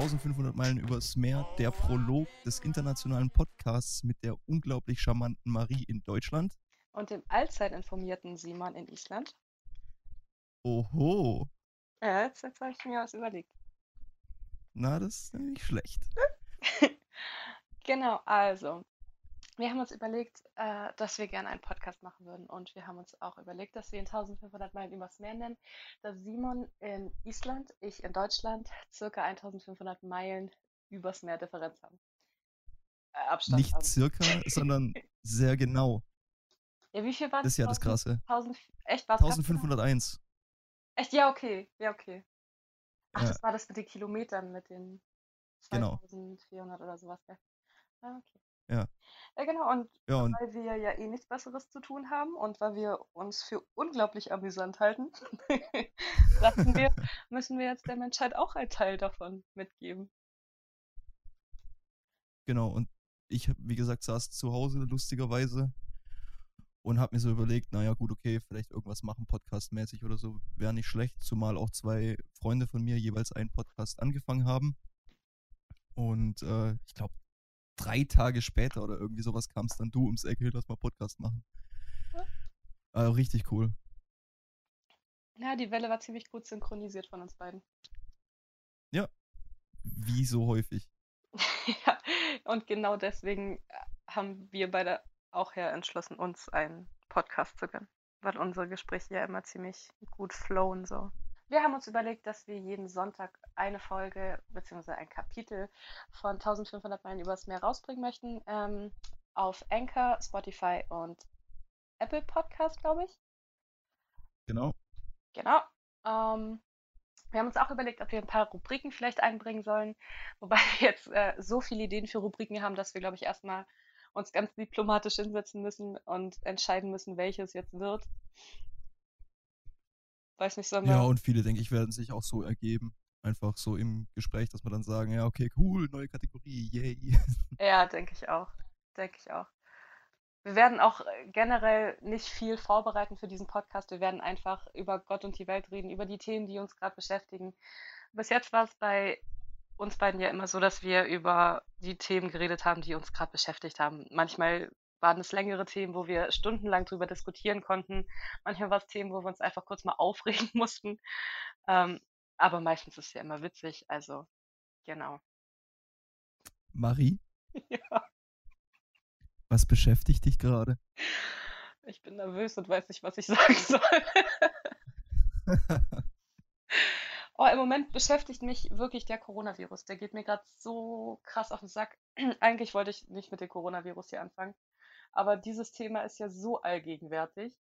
Freunde, so eine 1500 Meilen übers Meer, der Prolog des internationalen Podcasts mit der unglaublich charmanten Marie in Deutschland. Und dem allzeit informierten Simon in Island. Oho. Ja, jetzt, jetzt habe ich mir was überlegt. Na, das ist nicht schlecht. genau, also, wir haben uns überlegt, äh, dass wir gerne einen Podcast machen würden. Und wir haben uns auch überlegt, dass wir ihn 1500 Meilen übers Meer nennen. Dass Simon in Island, ich in Deutschland, circa 1500 Meilen übers Meer Differenz haben. Äh, Abstand Nicht haben. circa, sondern sehr genau. Ja, wie viel war das? Das ist ja das Krasse. 1000, echt, war 1501. Echt? Ja, okay. Ja, okay. Ach, ja. das war das mit den Kilometern, mit den 2400 genau. oder sowas, gell? Ah, okay. Ja. Ja, genau. Und, ja, und weil wir ja eh nichts Besseres zu tun haben und weil wir uns für unglaublich amüsant halten, wir, müssen wir jetzt der Menschheit auch ein Teil davon mitgeben. Genau. Und ich, wie gesagt, saß zu Hause lustigerweise und habe mir so überlegt, naja, gut, okay, vielleicht irgendwas machen, podcastmäßig oder so, wäre nicht schlecht, zumal auch zwei Freunde von mir jeweils einen Podcast angefangen haben. Und äh, ich glaube, drei Tage später oder irgendwie sowas kamst dann du ums Eck, lass mal Podcast machen. Ja. Also richtig cool. Ja, die Welle war ziemlich gut synchronisiert von uns beiden. Ja, wie so häufig. ja, und genau deswegen äh, haben wir beide auch ja entschlossen, uns einen Podcast zu gönnen, weil unsere Gespräche ja immer ziemlich gut flowen so. Wir haben uns überlegt, dass wir jeden Sonntag eine Folge bzw. ein Kapitel von 1500 Meilen übers Meer rausbringen möchten. Ähm, auf Anchor, Spotify und Apple Podcast, glaube ich. Genau. Genau. Ähm, wir haben uns auch überlegt, ob wir ein paar Rubriken vielleicht einbringen sollen, wobei wir jetzt äh, so viele Ideen für Rubriken haben, dass wir, glaube ich, erstmal uns ganz diplomatisch hinsetzen müssen und entscheiden müssen, welches jetzt wird. Weiß nicht, wir. Ja, und viele, denke ich, werden sich auch so ergeben. Einfach so im Gespräch, dass wir dann sagen, ja, okay, cool, neue Kategorie, yay. Ja, denke ich auch. Denke ich auch. Wir werden auch äh, generell nicht viel vorbereiten für diesen Podcast. Wir werden einfach über Gott und die Welt reden, über die Themen, die uns gerade beschäftigen. Bis jetzt war es bei uns beiden ja immer so, dass wir über die Themen geredet haben, die uns gerade beschäftigt haben. Manchmal waren es längere Themen, wo wir stundenlang drüber diskutieren konnten. Manchmal war es Themen, wo wir uns einfach kurz mal aufregen mussten. Ähm, aber meistens ist es ja immer witzig, also genau. Marie? Ja. Was beschäftigt dich gerade? Ich bin nervös und weiß nicht, was ich sagen soll. oh, im Moment beschäftigt mich wirklich der Coronavirus. Der geht mir gerade so krass auf den Sack. Eigentlich wollte ich nicht mit dem Coronavirus hier anfangen. Aber dieses Thema ist ja so allgegenwärtig.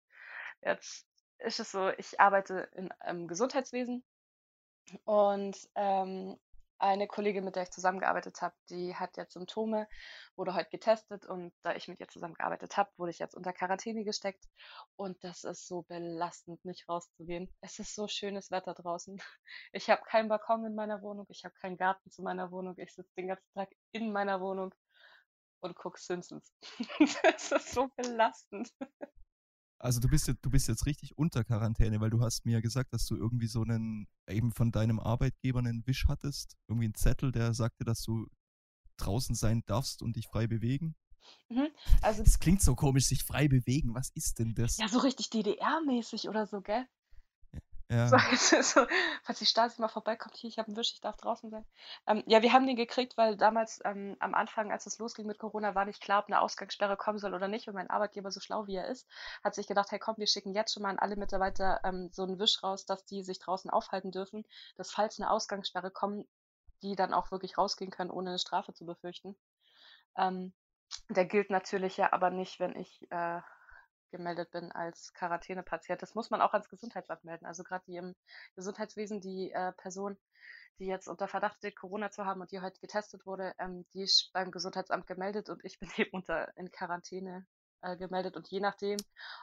Jetzt ist es so, ich arbeite in, im Gesundheitswesen und ähm, eine Kollegin, mit der ich zusammengearbeitet habe, die hat jetzt Symptome, wurde heute getestet und da ich mit ihr zusammengearbeitet habe, wurde ich jetzt unter Quarantäne gesteckt und das ist so belastend, nicht rauszugehen. Es ist so schönes Wetter draußen. Ich habe keinen Balkon in meiner Wohnung, ich habe keinen Garten zu meiner Wohnung, ich sitze den ganzen Tag in meiner Wohnung und gucke Simpsons. das ist so belastend. Also du bist, jetzt, du bist jetzt richtig unter Quarantäne, weil du hast mir ja gesagt, dass du irgendwie so einen, eben von deinem Arbeitgeber einen Wisch hattest, irgendwie einen Zettel, der sagte, dass du draußen sein darfst und dich frei bewegen. Mhm, also, das klingt so komisch, sich frei bewegen. Was ist denn das? Ja, so richtig DDR-mäßig oder so, gell? Ja. So, so, falls die Stasi mal vorbeikommt, hier, ich habe einen Wisch, ich darf draußen sein. Ähm, ja, wir haben den gekriegt, weil damals ähm, am Anfang, als es losging mit Corona, war nicht klar, ob eine Ausgangssperre kommen soll oder nicht. Und mein Arbeitgeber, so schlau wie er ist, hat sich gedacht, hey komm, wir schicken jetzt schon mal an alle Mitarbeiter ähm, so einen Wisch raus, dass die sich draußen aufhalten dürfen, dass falls eine Ausgangssperre kommt, die dann auch wirklich rausgehen können, ohne eine Strafe zu befürchten. Ähm, der gilt natürlich ja aber nicht, wenn ich äh, gemeldet bin als Quarantänepatient. Das muss man auch ans Gesundheitsamt melden. Also gerade die im Gesundheitswesen, die äh, Person, die jetzt unter Verdacht steht, Corona zu haben und die heute getestet wurde, ähm, die ist beim Gesundheitsamt gemeldet und ich bin eben unter in Quarantäne äh, gemeldet. Und je nachdem,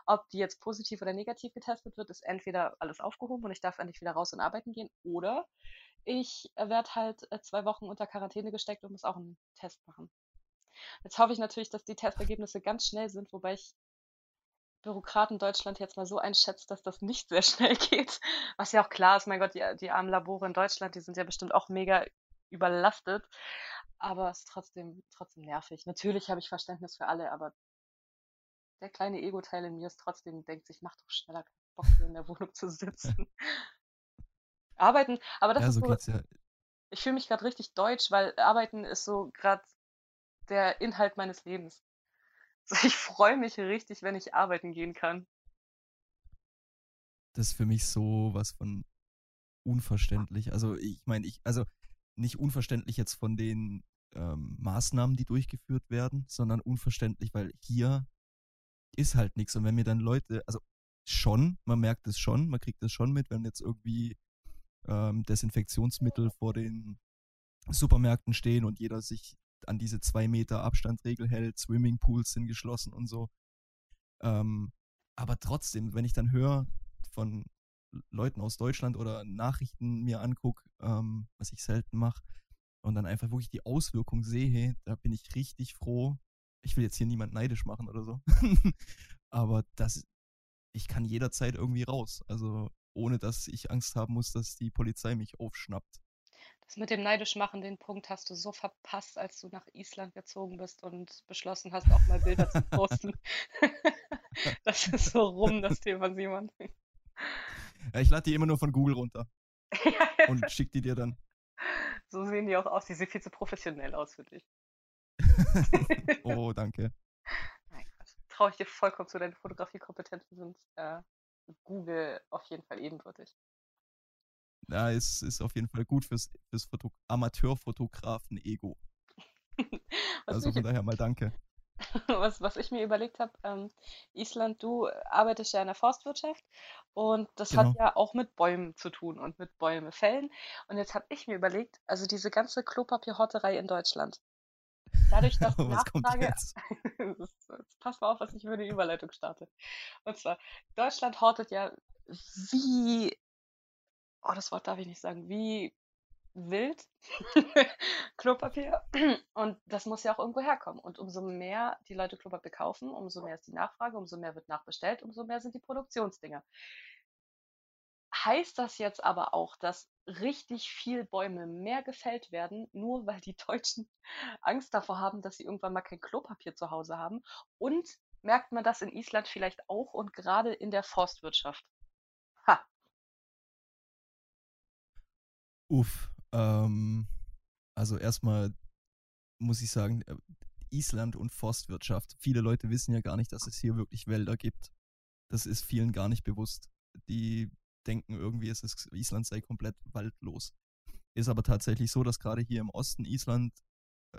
ob die jetzt positiv oder negativ getestet wird, ist entweder alles aufgehoben und ich darf endlich wieder raus und arbeiten gehen oder ich werde halt äh, zwei Wochen unter Quarantäne gesteckt und muss auch einen Test machen. Jetzt hoffe ich natürlich, dass die Testergebnisse ganz schnell sind, wobei ich Bürokraten Deutschland jetzt mal so einschätzt, dass das nicht sehr schnell geht. Was ja auch klar ist, mein Gott, die, die armen Labore in Deutschland, die sind ja bestimmt auch mega überlastet. Aber es ist trotzdem, trotzdem nervig. Natürlich habe ich Verständnis für alle, aber der kleine Ego-Teil in mir ist trotzdem, denkt sich, mach doch schneller Bock hier in der Wohnung zu sitzen. Arbeiten, aber das Ja, ist so so, geht's ja. ich fühle mich gerade richtig deutsch, weil Arbeiten ist so gerade der Inhalt meines Lebens. Ich freue mich richtig, wenn ich arbeiten gehen kann. Das ist für mich so was von unverständlich. Also ich meine, ich, also nicht unverständlich jetzt von den ähm, Maßnahmen, die durchgeführt werden, sondern unverständlich, weil hier ist halt nichts. Und wenn mir dann Leute, also schon, man merkt es schon, man kriegt es schon mit, wenn jetzt irgendwie ähm, Desinfektionsmittel vor den Supermärkten stehen und jeder sich an diese zwei Meter Abstandregel hält, Swimmingpools sind geschlossen und so. Ähm, aber trotzdem, wenn ich dann höre von Leuten aus Deutschland oder Nachrichten mir angucke, ähm, was ich selten mache, und dann einfach wirklich die Auswirkung sehe, da bin ich richtig froh. Ich will jetzt hier niemand neidisch machen oder so. aber das, ich kann jederzeit irgendwie raus. Also ohne dass ich Angst haben muss, dass die Polizei mich aufschnappt. Das mit dem neidisch machen, den Punkt hast du so verpasst, als du nach Island gezogen bist und beschlossen hast, auch mal Bilder zu posten. Das ist so rum, das Thema, Simon. Ja, ich lade die immer nur von Google runter und schick die dir dann. so sehen die auch aus. Die sehen viel zu professionell aus für dich. oh, danke. Nein. Traue ich dir vollkommen zu, deine Fotografiekompetenzen sind äh, Google auf jeden Fall ebenbürtig. Ja, es ist auf jeden Fall gut fürs, fürs Foto Amateurfotografen-Ego. Also von daher mal danke. was, was ich mir überlegt habe, ähm, Island, du arbeitest ja in der Forstwirtschaft und das hat Genau. ja auch mit Bäumen zu tun und mit Bäume fällen. Und jetzt habe ich mir überlegt, also diese ganze Klopapierhotterei in Deutschland, dadurch, dass die Nachfrage, pass mal auf, was ich für eine Überleitung starte. Und zwar, Deutschland hortet ja wie, oh, das Wort darf ich nicht sagen, wie wild Klopapier. Und das muss ja auch irgendwo herkommen. Und umso mehr die Leute Klopapier kaufen, umso mehr ist die Nachfrage, umso mehr wird nachbestellt, umso mehr sind die Produktionsdinger. Heißt das jetzt aber auch, dass richtig viel Bäume mehr gefällt werden, nur weil die Deutschen Angst davor haben, dass sie irgendwann mal kein Klopapier zu Hause haben? Und merkt man das in Island vielleicht auch und gerade in der Forstwirtschaft? Ha, Uff. Ähm, also erstmal muss ich sagen, äh, Island und Forstwirtschaft. Viele Leute wissen ja gar nicht, dass es hier wirklich Wälder gibt. Das ist vielen gar nicht bewusst. Die denken irgendwie, es ist, Island sei komplett waldlos. Ist aber tatsächlich so, dass gerade hier im Osten Island,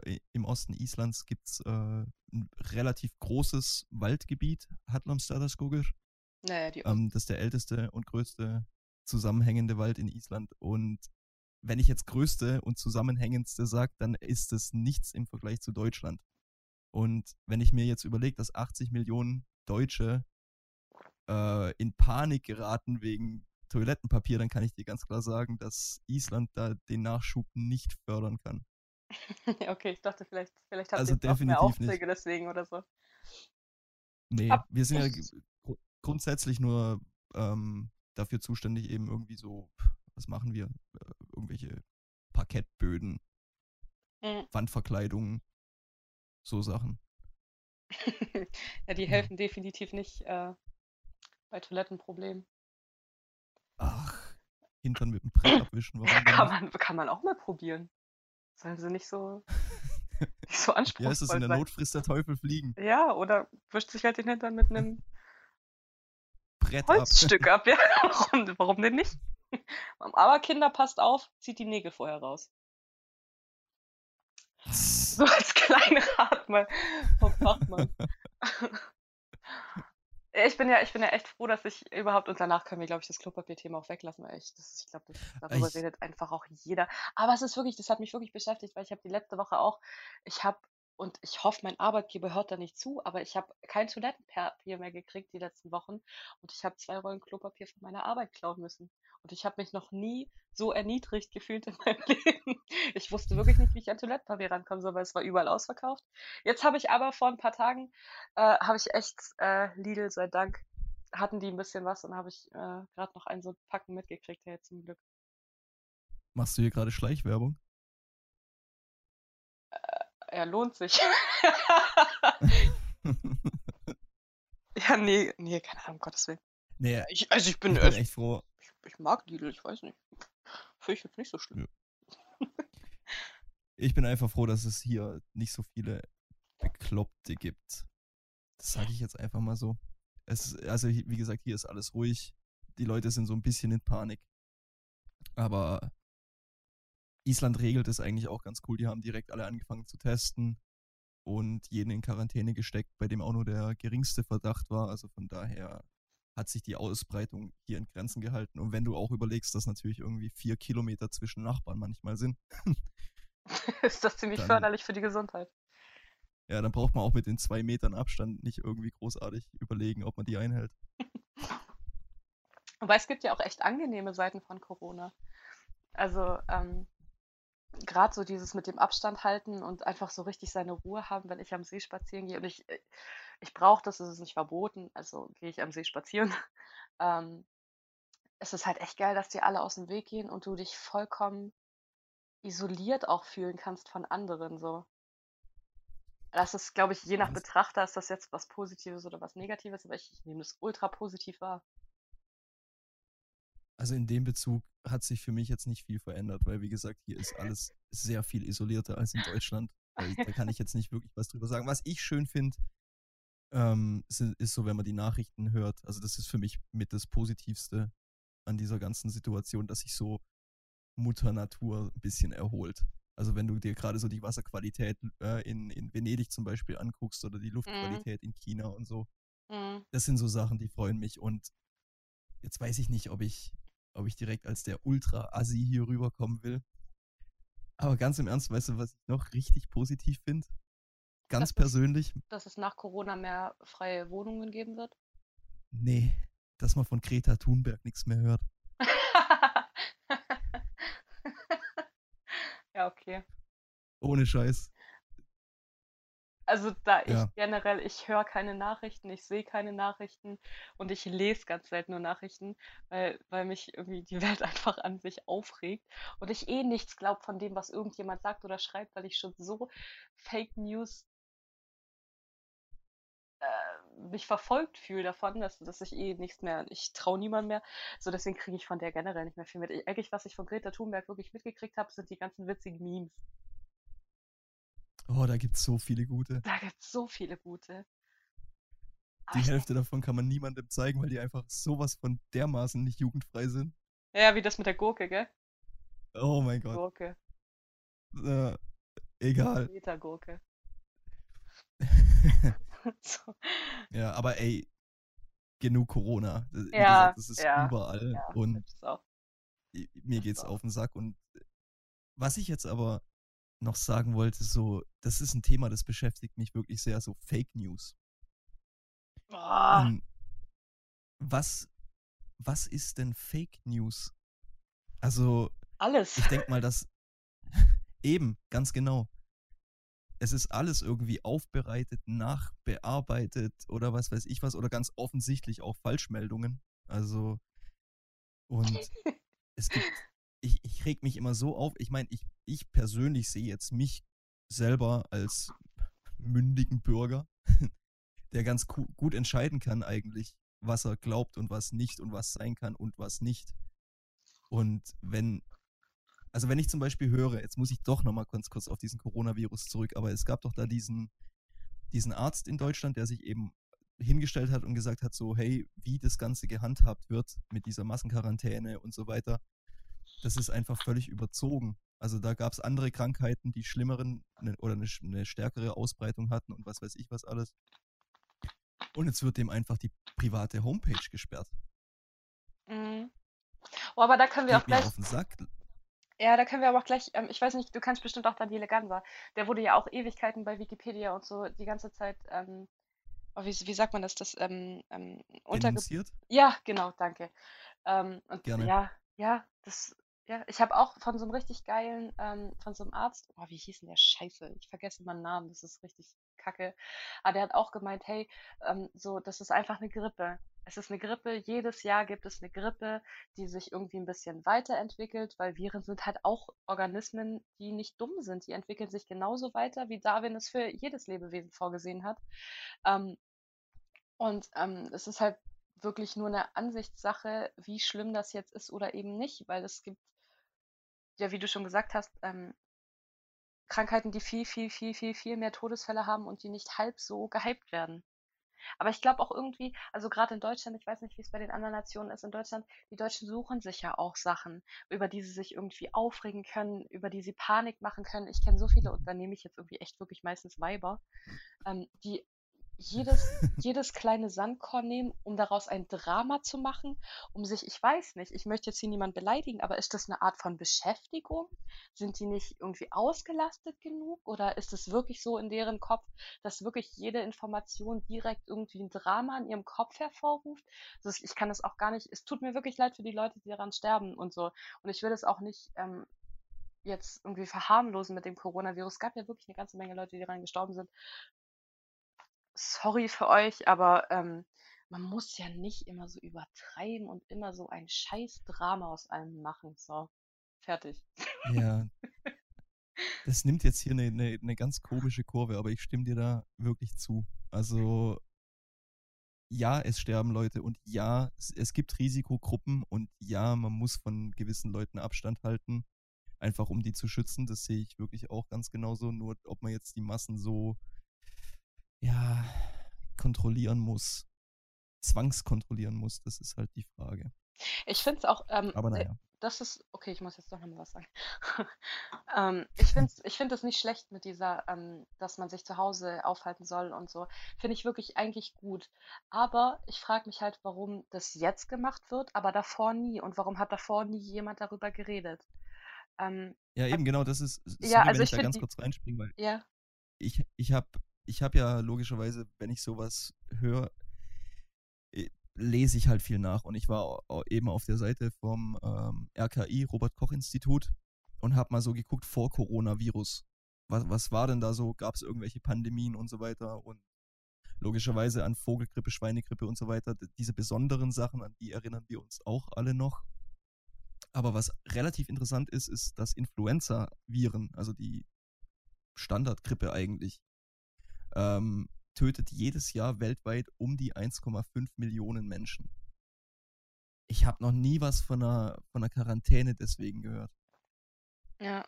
äh, im Osten Islands gibt es äh, ein relativ großes Waldgebiet, Hatlamstadaskogur. naja, die Ähm, das ist der älteste und größte zusammenhängende Wald in Island. Und wenn ich jetzt größte und zusammenhängendste sage, dann ist es nichts im Vergleich zu Deutschland. Und wenn ich mir jetzt überlege, dass 80 Millionen Deutsche äh, in Panik geraten wegen Toilettenpapier, dann kann ich dir ganz klar sagen, dass Island da den Nachschub nicht fördern kann. Okay, ich dachte, vielleicht, vielleicht habt Also ihr mehr definitiv nicht. Aufträge deswegen oder so. Nee, Ab- wir sind ja g- gru- grundsätzlich nur ähm, dafür zuständig, eben irgendwie so, was machen wir? Äh, irgendwelche Parkettböden, Mhm. Wandverkleidungen, so Sachen. Ja, die Ja. helfen definitiv nicht äh, bei Toilettenproblemen. Ach, Hintern mit dem Brett abwischen, warum Kann man, kann man auch mal probieren. Sollen sie nicht so, nicht so Ja, ist es in anspruchsvoll der. Not frisst der Teufel fliegen. Ja, oder wischt sich halt den Hintern mit einem Brett ab. Holzstück ab. Ja, warum, warum denn nicht? Aber Kinder, passt auf, zieht die Nägel vorher raus. So als kleinen Rat mal vom Fachmann. Ich bin ja, ich bin ja echt froh, dass ich überhaupt, und danach können wir, glaube ich, das Klopapierthema auch weglassen, weil ich, das, ich glaube, darüber Ich- redet einfach auch jeder. Aber es ist wirklich, das hat mich wirklich beschäftigt, weil ich habe die letzte Woche auch, ich habe und ich hoffe, mein Arbeitgeber hört da nicht zu, aber ich habe kein Toilettenpapier mehr gekriegt die letzten Wochen und ich habe zwei Rollen Klopapier von meiner Arbeit klauen müssen. Und ich habe mich noch nie so erniedrigt gefühlt in meinem Leben. Ich wusste wirklich nicht, wie ich an Toilettenpapier rankommen soll, weil es war überall ausverkauft. Jetzt habe ich aber vor ein paar Tagen, äh, habe ich echt äh, Lidl, sei Dank, hatten die ein bisschen was und habe ich äh, gerade noch einen so Packen mitgekriegt, ja, zum Glück. Machst du hier gerade Schleichwerbung? Ja, lohnt sich. ja, nee, nee, keine Ahnung, um Gottes Willen. Nee, Ich, also ich bin, ich bin also echt froh. ich, ich mag Lidl, ich weiß nicht. Finde ich jetzt nicht so schlimm. Ich bin einfach froh, dass es hier nicht so viele Bekloppte gibt. Das sage ich jetzt einfach mal so. Es, ist- also, wie gesagt, hier ist alles ruhig. Die Leute sind so ein bisschen in Panik. Aber Island regelt es eigentlich auch ganz cool. Die haben direkt alle angefangen zu testen und jeden in Quarantäne gesteckt, bei dem auch nur der geringste Verdacht war. Also von daher hat sich die Ausbreitung hier in Grenzen gehalten. Und wenn du auch überlegst, dass natürlich irgendwie vier Kilometer zwischen Nachbarn manchmal sind, Ist das ziemlich Dann- förderlich für die Gesundheit. ja, dann braucht man auch mit den zwei Metern Abstand nicht irgendwie großartig überlegen, ob man die einhält. Wobei es gibt ja auch echt angenehme Seiten von Corona. Also ähm, gerade so dieses mit dem Abstand halten und einfach so richtig seine Ruhe haben, wenn ich am See spazieren gehe. Und ich, äh, ich brauche das, es ist nicht verboten, also gehe ich am See spazieren. Ähm, es ist halt echt geil, dass die alle aus dem Weg gehen und du dich vollkommen isoliert auch fühlen kannst von anderen so. Das ist, glaube ich, je nach Betrachter ist das jetzt was Positives oder was Negatives, aber ich, ich nehme das ultra positiv wahr. Also in dem Bezug hat sich für mich jetzt nicht viel verändert, weil wie gesagt, hier ist alles sehr viel isolierter als in Deutschland. Weil da kann ich jetzt nicht wirklich was drüber sagen. Was ich schön finde, ähm, sind- ist so, wenn man die Nachrichten hört. Also das ist für mich mit das Positivste an dieser ganzen Situation, dass sich so Mutter Natur ein bisschen erholt. Also wenn du dir gerade so die Wasserqualität äh, in, in Venedig zum Beispiel anguckst oder die Luftqualität in China und so, Mhm. das sind so Sachen, die freuen mich. Und jetzt weiß ich nicht, ob ich, ob ich direkt als der Ultra-Assi hier rüberkommen will. Aber ganz im Ernst, weißt du, was ich noch richtig positiv finde? Ganz Das ist- persönlich, dass es nach Corona mehr freie Wohnungen geben wird? nee, dass man von Greta Thunberg nichts mehr hört. ja, okay. Ohne Scheiß. Also da ich Ja. generell, ich höre keine Nachrichten, ich sehe keine Nachrichten und ich lese ganz selten nur Nachrichten, weil, weil mich irgendwie die Welt einfach an sich aufregt und ich eh nichts glaube von dem, was irgendjemand sagt oder schreibt, weil ich schon so Fake News äh, mich verfolgt fühle davon, dass, dass ich eh nichts mehr, ich traue niemand mehr. So, deswegen kriege ich von der generell nicht mehr viel mit. Ich, eigentlich, was ich von Greta Thunberg wirklich mitgekriegt habe, sind die ganzen witzigen Memes. Oh, da gibt's so viele gute. Da gibt es so viele gute. Aber Die ich Hälfte davon kann man niemandem zeigen, weil die einfach sowas von dermaßen nicht jugendfrei sind. Ja, wie das mit der Gurke, gell? Oh mein Gott. Gurke. Äh, egal. Meter-Gurke. so. ja, aber ey, genug Corona. Wie Ja, gesagt, das ist ja, überall. Ja, und das mir Das geht's auch. auf den Sack. Und was ich jetzt aber noch sagen wollte, so, das ist ein Thema, das beschäftigt mich wirklich sehr, so Fake News. Boah, Ähm, was, was ist denn Fake News? Also, alles. ich denke mal, dass eben, ganz genau. Es ist alles irgendwie aufbereitet, nachbearbeitet oder was weiß ich was oder ganz offensichtlich auch Falschmeldungen. Also, und es gibt, ich, ich reg mich immer so auf. Ich meine, ich, ich persönlich sehe jetzt mich selber als mündigen Bürger, der ganz gut entscheiden kann eigentlich, was er glaubt und was nicht und was sein kann und was nicht. Und wenn, also wenn ich zum Beispiel höre, jetzt muss ich doch nochmal ganz kurz auf diesen Coronavirus zurück, aber es gab doch da diesen, diesen Arzt in Deutschland, der sich eben hingestellt hat und gesagt hat, so, hey, wie das Ganze gehandhabt wird mit dieser Massenquarantäne und so weiter, das ist einfach völlig überzogen. Also da gab es andere Krankheiten, die schlimmeren ne, oder eine, eine stärkere Ausbreitung hatten und was weiß ich was alles. Und jetzt wird dem einfach die private Homepage gesperrt. Mhm. Oh, aber da können wir auch Geht mir gleich, auf den Sack. Ja, da können wir aber auch gleich, ähm, ich weiß nicht, du kennst bestimmt auch Daniele Ganser. Der wurde ja auch Ewigkeiten bei Wikipedia und so die ganze Zeit, ähm, oh, wie, wie sagt man das, das ähm, ähm, unterge... Ja, genau, danke. Ähm, und Gerne. ja, ja, das, ja, ich habe auch von so einem richtig geilen, ähm, von so einem Arzt, oh, wie hieß denn der Scheiße? Ich vergesse meinen Namen, das ist richtig kacke. Aber der hat auch gemeint, hey, ähm, so, das ist einfach eine Grippe. Es ist eine Grippe, jedes Jahr gibt es eine Grippe, die sich irgendwie ein bisschen weiterentwickelt, weil Viren sind halt auch Organismen, die nicht dumm sind. Die entwickeln sich genauso weiter, wie Darwin es für jedes Lebewesen vorgesehen hat. Ähm, und ähm, es ist halt wirklich nur eine Ansichtssache, wie schlimm das jetzt ist oder eben nicht, weil es gibt, ja, wie du schon gesagt hast, ähm, Krankheiten, die viel, viel, viel, viel, viel mehr Todesfälle haben und die nicht halb so gehypt werden. Aber ich glaube auch irgendwie, also gerade in Deutschland, ich weiß nicht, wie es bei den anderen Nationen ist, in Deutschland, die Deutschen suchen sich ja auch Sachen, über die sie sich irgendwie aufregen können, über die sie Panik machen können. Ich kenne so viele, und da nehme ich jetzt irgendwie echt wirklich meistens Weiber, ähm, die jedes, jedes kleine Sandkorn nehmen, um daraus ein Drama zu machen, um sich, ich weiß nicht, ich möchte jetzt hier niemand beleidigen, aber ist das eine Art von Beschäftigung? Sind die nicht irgendwie ausgelastet genug? Oder ist es wirklich so in deren Kopf, dass wirklich jede Information direkt irgendwie ein Drama in ihrem Kopf hervorruft? Also ich kann das auch gar nicht, es tut mir wirklich leid für die Leute, die daran sterben und so. Und ich will es auch nicht ähm, jetzt irgendwie verharmlosen mit dem Coronavirus. Es gab ja wirklich eine ganze Menge Leute, die daran gestorben sind sorry für euch, aber ähm, man muss ja nicht immer so übertreiben und immer so ein scheiß Drama aus allem machen. So, fertig. Ja. Das nimmt jetzt hier eine, eine, eine ganz komische Kurve, aber ich stimme dir da wirklich zu. Also, ja, es sterben Leute und ja, es, es gibt Risikogruppen und ja, man muss von gewissen Leuten Abstand halten, einfach um die zu schützen. Das sehe ich wirklich auch ganz genauso. Nur ob man jetzt die Massen so ja, kontrollieren muss, zwangskontrollieren muss, das ist halt die Frage. Ich finde es auch, ähm, Aber äh, naja. das ist, okay, ich muss jetzt doch nochmal was sagen. ähm, ich finde ich find es nicht schlecht mit dieser, ähm, dass man sich zu Hause aufhalten soll und so. Finde ich wirklich eigentlich gut. Aber ich frage mich halt, warum das jetzt gemacht wird, aber davor nie. Und warum hat davor nie jemand darüber geredet? Ähm, Ja, äh, eben genau, das ist, sorry, ja, wenn also ich ich da ganz die, kurz reinspringe, weil ja, ich, ich habe ich hab ja logischerweise, wenn ich sowas höre, äh, lese ich halt viel nach. Und ich war eben auf der Seite vom ähm, RKI, Robert-Koch-Institut, und habe mal so geguckt vor Coronavirus. Was, was war denn da so? Gab es irgendwelche Pandemien und so weiter? Und logischerweise an Vogelgrippe, Schweinegrippe und so weiter. Diese besonderen Sachen, an die erinnern wir uns auch alle noch. Aber was relativ interessant ist, ist, dass Influenza-Viren, also die Standardgrippe eigentlich, ähm, tötet jedes Jahr weltweit um die 1,5 Millionen Menschen. Ich habe noch nie was von einer, von einer Quarantäne deswegen gehört. ja.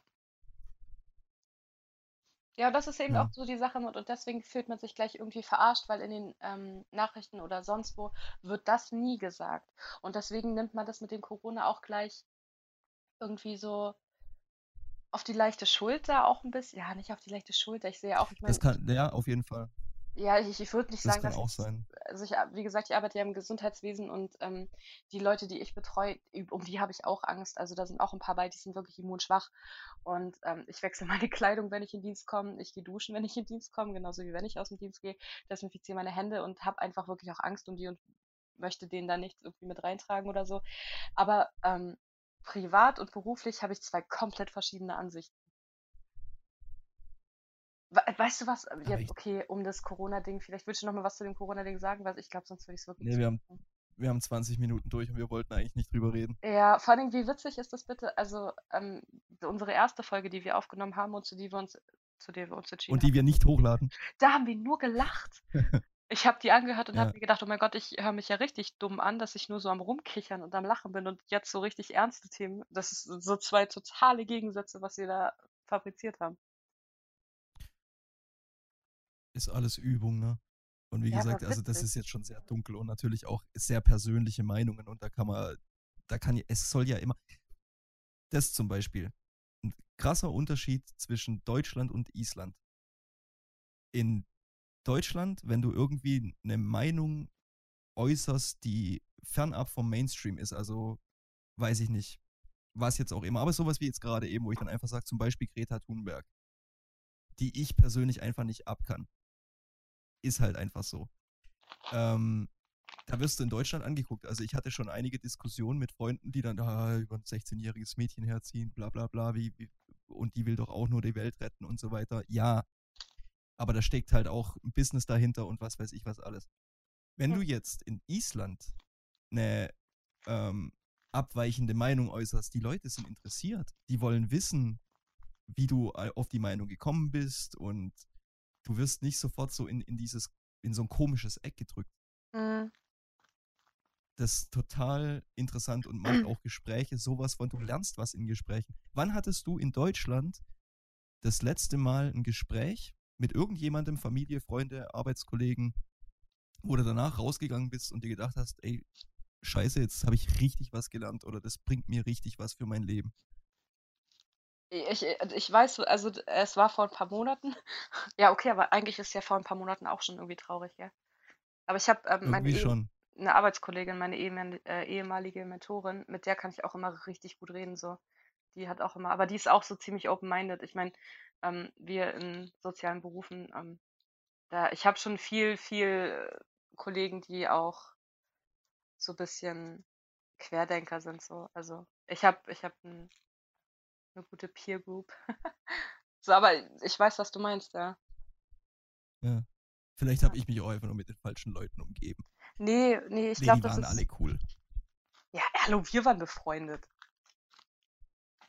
Ja, das ist eben auch Ja, so die Sache und, und deswegen fühlt man sich gleich irgendwie verarscht, weil in den ähm, Nachrichten oder sonst wo wird das nie gesagt. Und deswegen nimmt man das mit dem Corona auch gleich irgendwie so auf die leichte Schulter auch ein bisschen. Ja, nicht auf die leichte Schulter. Ich sehe auch, ich das meine, kann, ja, auf jeden Fall. ja, ich, ich würde nicht Das sagen, kann dass auch ich, sein. also ich, wie gesagt, ich arbeite ja im Gesundheitswesen und ähm, die Leute, die ich betreue, um die habe ich auch Angst. Also da sind auch ein paar bei, die sind wirklich immunschwach. Und ähm, ich wechsle meine Kleidung, wenn ich in Dienst komme. Ich gehe duschen, wenn ich in Dienst komme, genauso wie wenn ich aus dem Dienst gehe. Desinfiziere meine Hände und habe einfach wirklich auch Angst um die und möchte denen da nichts irgendwie mit reintragen oder so. Aber ähm, privat und beruflich habe ich zwei komplett verschiedene Ansichten. We weißt du was? Äh, Aber Ja, okay, um das Corona-Ding, vielleicht willst du noch mal was zu dem Corona-Ding sagen, weil ich glaube, sonst würde ich es wirklich nee, wir haben, wir haben 20 Minuten durch und wir wollten eigentlich nicht drüber reden. Ja, vor allem, wie witzig ist das bitte? Also, ähm, unsere erste Folge, die wir aufgenommen haben und zu die wir uns, zu der wir uns entschieden Und die haben, wir nicht hochladen. da haben wir nur gelacht. Ich habe die angehört und habe Ja, mir gedacht, oh mein Gott, ich höre mich ja richtig dumm an, dass ich nur so am Rumkichern und am Lachen bin und jetzt so richtig ernste Themen. Das ist so zwei totale Gegensätze, was wir da fabriziert haben. ist alles Übung, ne? Und wie Ja, gesagt, also das witzig. ist jetzt schon sehr dunkel und natürlich auch sehr persönliche Meinungen und da kann man, da kann, es soll ja immer, das zum Beispiel, ein krasser Unterschied zwischen Deutschland und Island. In Deutschland, wenn du irgendwie eine Meinung äußerst, die fernab vom Mainstream ist, also weiß ich nicht, was jetzt auch immer, aber sowas wie jetzt gerade eben, wo ich dann einfach sage, zum Beispiel Greta Thunberg, die ich persönlich einfach nicht ab kann. Ist halt einfach so. Ähm, da wirst du in Deutschland angeguckt. Also ich hatte schon einige Diskussionen mit Freunden, die dann da über ein 16-jähriges Mädchen herziehen, bla bla bla, wie, wie, und die will doch auch nur die Welt retten und so weiter. Ja, aber da steckt halt auch ein Business dahinter und was weiß ich was alles. Wenn du jetzt in Island eine ähm, abweichende Meinung äußerst, die Leute sind interessiert. Die wollen wissen, wie du äh, auf die Meinung gekommen bist und du wirst nicht sofort so in, in dieses, in so ein komisches Eck gedrückt. Mhm. Das ist total interessant und macht auch Gespräche sowas von, du lernst was in Gesprächen. Wann hattest du in Deutschland das letzte Mal ein Gespräch mit irgendjemandem, Familie, Freunde, Arbeitskollegen, wo du danach rausgegangen bist und dir gedacht hast, ey, scheiße, jetzt habe ich richtig was gelernt oder das bringt mir richtig was für mein Leben. Ich, also ich weiß, also es war vor ein paar Monaten. Ja, okay, aber eigentlich ist ja vor ein paar Monaten auch schon irgendwie traurig, ja. Aber ich habe ähm, meine schon. eine Arbeitskollegin, meine ehemal äh, ehemalige Mentorin, mit der kann ich auch immer richtig gut reden, so. Die hat auch immer, aber die ist auch so ziemlich open-minded. Ich meine, ähm, wir in sozialen Berufen, ähm, da, ich habe schon viel, viel äh, Kollegen, die auch so ein bisschen Querdenker sind so. Also ich habe ich habe ein, eine gute Peer Group. so, aber ich weiß, was du meinst, ja. Ja. Vielleicht habe ich mich auch einfach nur mit den falschen Leuten umgeben. Nee, nee, ich Nee, glaube, das waren ist. alle cool. Ja, hallo, wir waren befreundet.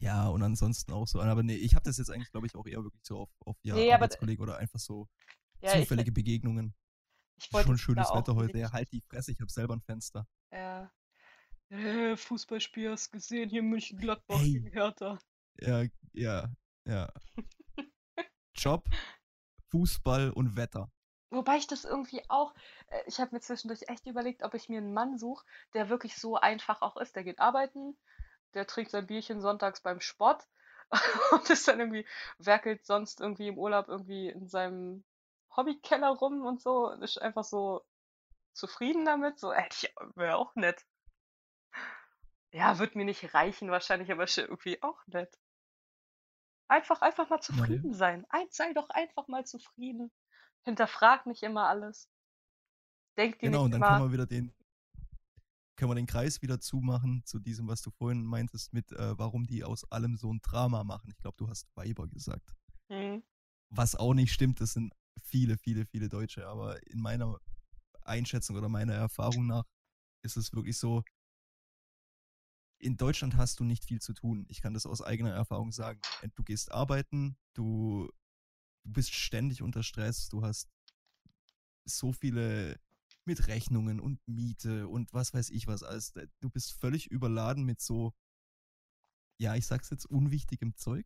Ja, und ansonsten auch so. Aber nee, ich habe das jetzt eigentlich, glaube ich, auch eher wirklich so auf, auf ja, Nee, Arbeitskollegen oder einfach so ja, ich, zufällige Begegnungen. ich wollte Schon schönes Wetter heute. Ja, halt die Fresse, ich habe selber ein Fenster. Ja. Äh, Fußballspiel hast gesehen, hier München-Gladbach Hey. gegen Hertha. Ja, ja, ja. Job, Fußball und Wetter. Wobei ich das irgendwie auch, äh, ich habe mir zwischendurch echt überlegt, ob ich mir einen Mann suche, der wirklich so einfach auch ist. Der geht arbeiten, der trinkt sein Bierchen sonntags beim Sport und ist dann irgendwie, werkelt sonst irgendwie im Urlaub irgendwie in seinem Hobbykeller rum und so und ist einfach so zufrieden damit. So, hätte ich, wäre auch nett. Ja, wird mir nicht reichen wahrscheinlich, aber ist irgendwie auch nett. Einfach, einfach mal zufrieden sein. Ein, sei doch einfach mal zufrieden. Hinterfrag nicht immer alles. Denk dir Genau, nicht und dann können immer, wir wieder den, können wir den Kreis wieder zumachen zu diesem, was du vorhin meintest, mit äh, warum die aus allem so ein Drama machen. Ich glaube, du hast Weiber gesagt. hm, Was auch nicht stimmt, das sind viele, viele, viele Deutsche. Aber in meiner Einschätzung oder meiner Erfahrung nach ist es wirklich so, in Deutschland hast du nicht viel zu tun. Ich kann das aus eigener Erfahrung sagen. Du gehst arbeiten, du, du bist ständig unter Stress, du hast so viele mit Rechnungen und Miete und was weiß ich was alles. Äh, Du bist völlig überladen mit so, ja, ich sag's jetzt, unwichtigem Zeug,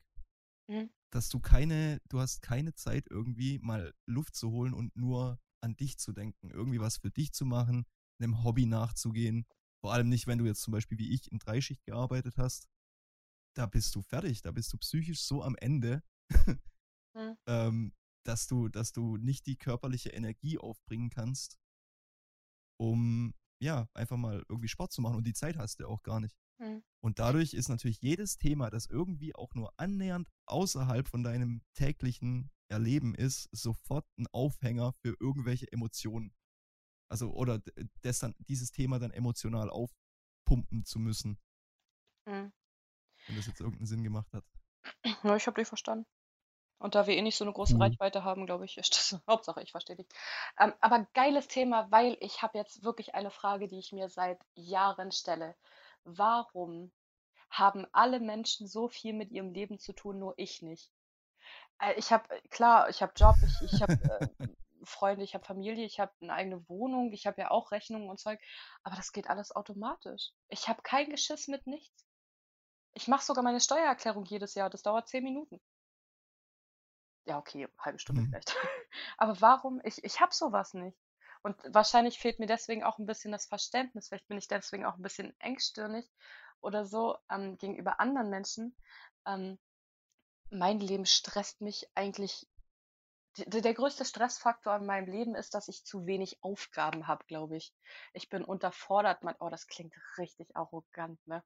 hm, dass du keine, du hast keine Zeit irgendwie mal Luft zu holen und nur an dich zu denken, irgendwie was für dich zu machen, einem Hobby nachzugehen. Vor allem nicht, wenn du jetzt zum Beispiel wie ich in Dreischicht gearbeitet hast. Da bist du fertig, da bist du psychisch so am Ende, hm, ähm, dass du, dass du nicht die körperliche Energie aufbringen kannst, um ja einfach mal irgendwie Sport zu machen und die Zeit hast du auch gar nicht. hm, Und dadurch ist natürlich jedes Thema, das irgendwie auch nur annähernd außerhalb von deinem täglichen Erleben ist, sofort ein Aufhänger für irgendwelche Emotionen. Also, oder das dann, dieses Thema dann emotional aufpumpen zu müssen, hm. wenn das jetzt irgendeinen Sinn gemacht hat. Ja, ich habe dich verstanden. Und da wir eh nicht so eine große Cool. Reichweite haben, glaube ich, ist das Hauptsache, ich verstehe dich. Ähm, aber geiles Thema, weil ich habe jetzt wirklich eine Frage, die ich mir seit Jahren stelle. Warum haben alle Menschen so viel mit ihrem Leben zu tun, nur ich nicht? Äh, Ich habe, klar, ich habe Job, ich, ich habe äh, Freunde, ich habe Familie, ich habe eine eigene Wohnung, ich habe ja auch Rechnungen und Zeug, aber das geht alles automatisch. Ich habe kein Geschiss mit nichts. Ich mache sogar meine Steuererklärung jedes Jahr, das dauert zehn Minuten. Ja, okay, halbe Stunde Hm. vielleicht. Aber warum? Ich, ich habe sowas nicht. Und wahrscheinlich fehlt mir deswegen auch ein bisschen das Verständnis. Vielleicht bin ich deswegen auch ein bisschen engstirnig oder so ähm, gegenüber anderen Menschen. Ähm, mein Leben stresst mich eigentlich. d- Der größte Stressfaktor in meinem Leben ist, dass ich zu wenig Aufgaben habe, glaube ich. Ich bin unterfordert. Man, oh, das klingt richtig arrogant, ne?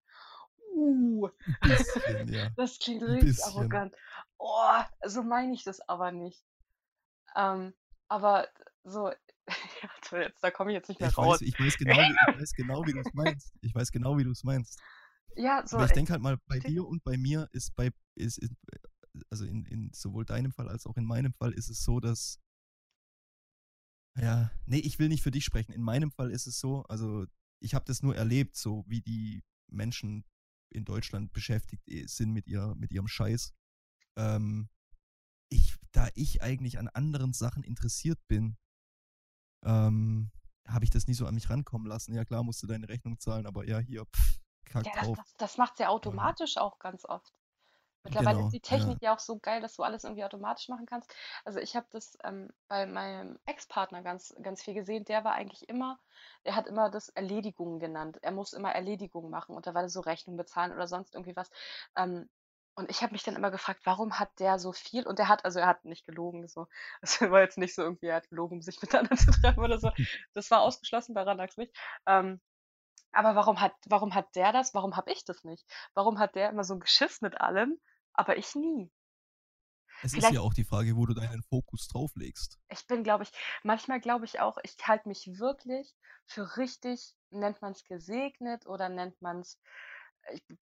Uh. Bisschen, ja. Das klingt richtig arrogant. Oh, so meine ich das aber nicht. Ähm, aber so, ja, toll, jetzt, da komme ich jetzt nicht mehr Ich raus. weiß, ich weiß genau, wie, ich weiß genau, wie du es meinst. Ich weiß genau, wie du es meinst. Ja, so, Aber ich denke halt mal, bei dir und bei mir ist bei, ist, ist also in, in sowohl deinem Fall als auch in meinem Fall ist es so, dass, ja, nee, ich will nicht für dich sprechen. In meinem Fall ist es so, also ich habe das nur erlebt, so wie die Menschen in Deutschland beschäftigt i- sind mit, ihr, mit ihrem Scheiß. Ähm, ich, da ich eigentlich an anderen Sachen interessiert bin, ähm, habe ich das nie so an mich rankommen lassen. Ja, klar, musst du deine Rechnung zahlen, aber ja, hier, pff, kack ja, das, drauf. das, das macht es ja automatisch auch ganz oft. Mittlerweile Genau, ist die ja. Technik ja auch so geil, dass du alles irgendwie automatisch machen kannst. Also ich habe das ähm, bei meinem Ex-Partner ganz, ganz viel gesehen. Der war eigentlich immer, der hat immer das Erledigungen genannt. Er muss immer Erledigungen machen und da war das so Rechnung bezahlen oder sonst irgendwie was. Ähm, und ich habe mich dann immer gefragt, warum hat der so viel? Und der hat, also er hat nicht gelogen, so. Es war jetzt nicht so irgendwie, er hat gelogen, um sich mit anderen zu treffen oder so. Das war ausgeschlossen, daran lag es nicht. Ähm, aber warum hat, warum hat der das? Warum habe ich das nicht? Warum hat der immer so ein Geschiss mit allem, aber ich nie? Es ist Vielleicht- ja auch die Frage, wo du deinen Fokus drauflegst. Ich bin, glaube ich, manchmal glaube ich auch, ich halte mich wirklich für richtig, nennt man es gesegnet oder nennt man es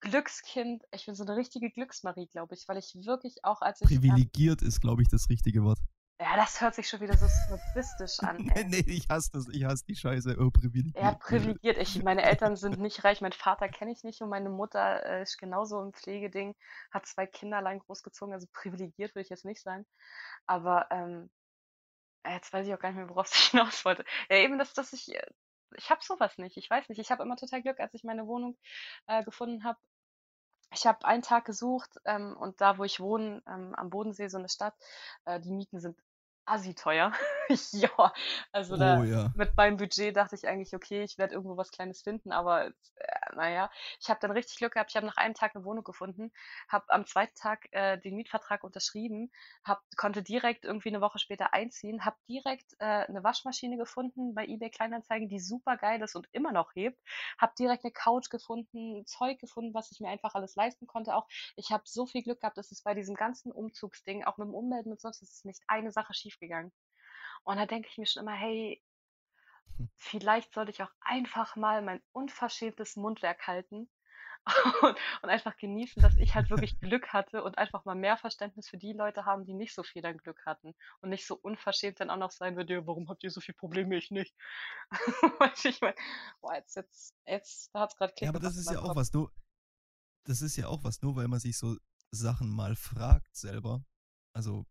Glückskind. Ich bin so eine richtige Glücksmarie, glaube ich, weil ich wirklich auch, als ich. Ähm, Privilegiert ist, glaube ich, das richtige Wort. Ja, das hört sich schon wieder so snobistisch an. nee, Ey. nee, ich hasse das. Ich hasse die Scheiße. Oh, privilegiert. Ja, privilegiert. Ich, meine Eltern sind nicht reich, mein Vater kenne ich nicht und meine Mutter äh, ist genauso im Pflegeding, hat zwei Kinder allein großgezogen, also privilegiert würde ich jetzt nicht sagen. Aber ähm, äh, jetzt weiß ich auch gar nicht mehr, worauf ich hinaus wollte. Ja, eben, dass, dass ich, äh, ich habe sowas nicht. Ich weiß nicht. Ich habe immer total Glück, als ich meine Wohnung äh, gefunden habe. Ich habe einen Tag gesucht ähm, und da, wo ich wohne, ähm, am Bodensee, so eine Stadt, äh, die Mieten sind assi teuer. ja, also da Oh ja. mit meinem Budget dachte ich eigentlich, okay, ich werde irgendwo was Kleines finden, aber äh, naja, ich habe dann richtig Glück gehabt. Ich habe nach einem Tag eine Wohnung gefunden, habe am zweiten Tag äh, den Mietvertrag unterschrieben, hab, konnte direkt irgendwie eine Woche später einziehen, habe direkt äh, eine Waschmaschine gefunden bei eBay Kleinanzeigen, die super geil ist und immer noch hebt, habe direkt eine Couch gefunden, Zeug gefunden, was ich mir einfach alles leisten konnte. Auch ich habe so viel Glück gehabt, dass es bei diesem ganzen Umzugsding, auch mit dem Ummelden und sonst, es ist nicht eine Sache schiefgegangen. Und da denke ich mir schon immer, hey, Hm. vielleicht sollte ich auch einfach mal mein unverschämtes Mundwerk halten und, und einfach genießen, dass ich halt wirklich Glück hatte und einfach mal mehr Verständnis für die Leute haben, die nicht so viel dann Glück hatten und nicht so unverschämt dann auch noch sein wird, ja, warum habt ihr so viel Probleme, ich nicht. Ich meine, boah, jetzt, jetzt, jetzt, da hat's gerade Klick Ja, aber das ist ja auch Kopf. was, nur, das ist ja auch was, nur weil man sich so Sachen mal fragt selber. Also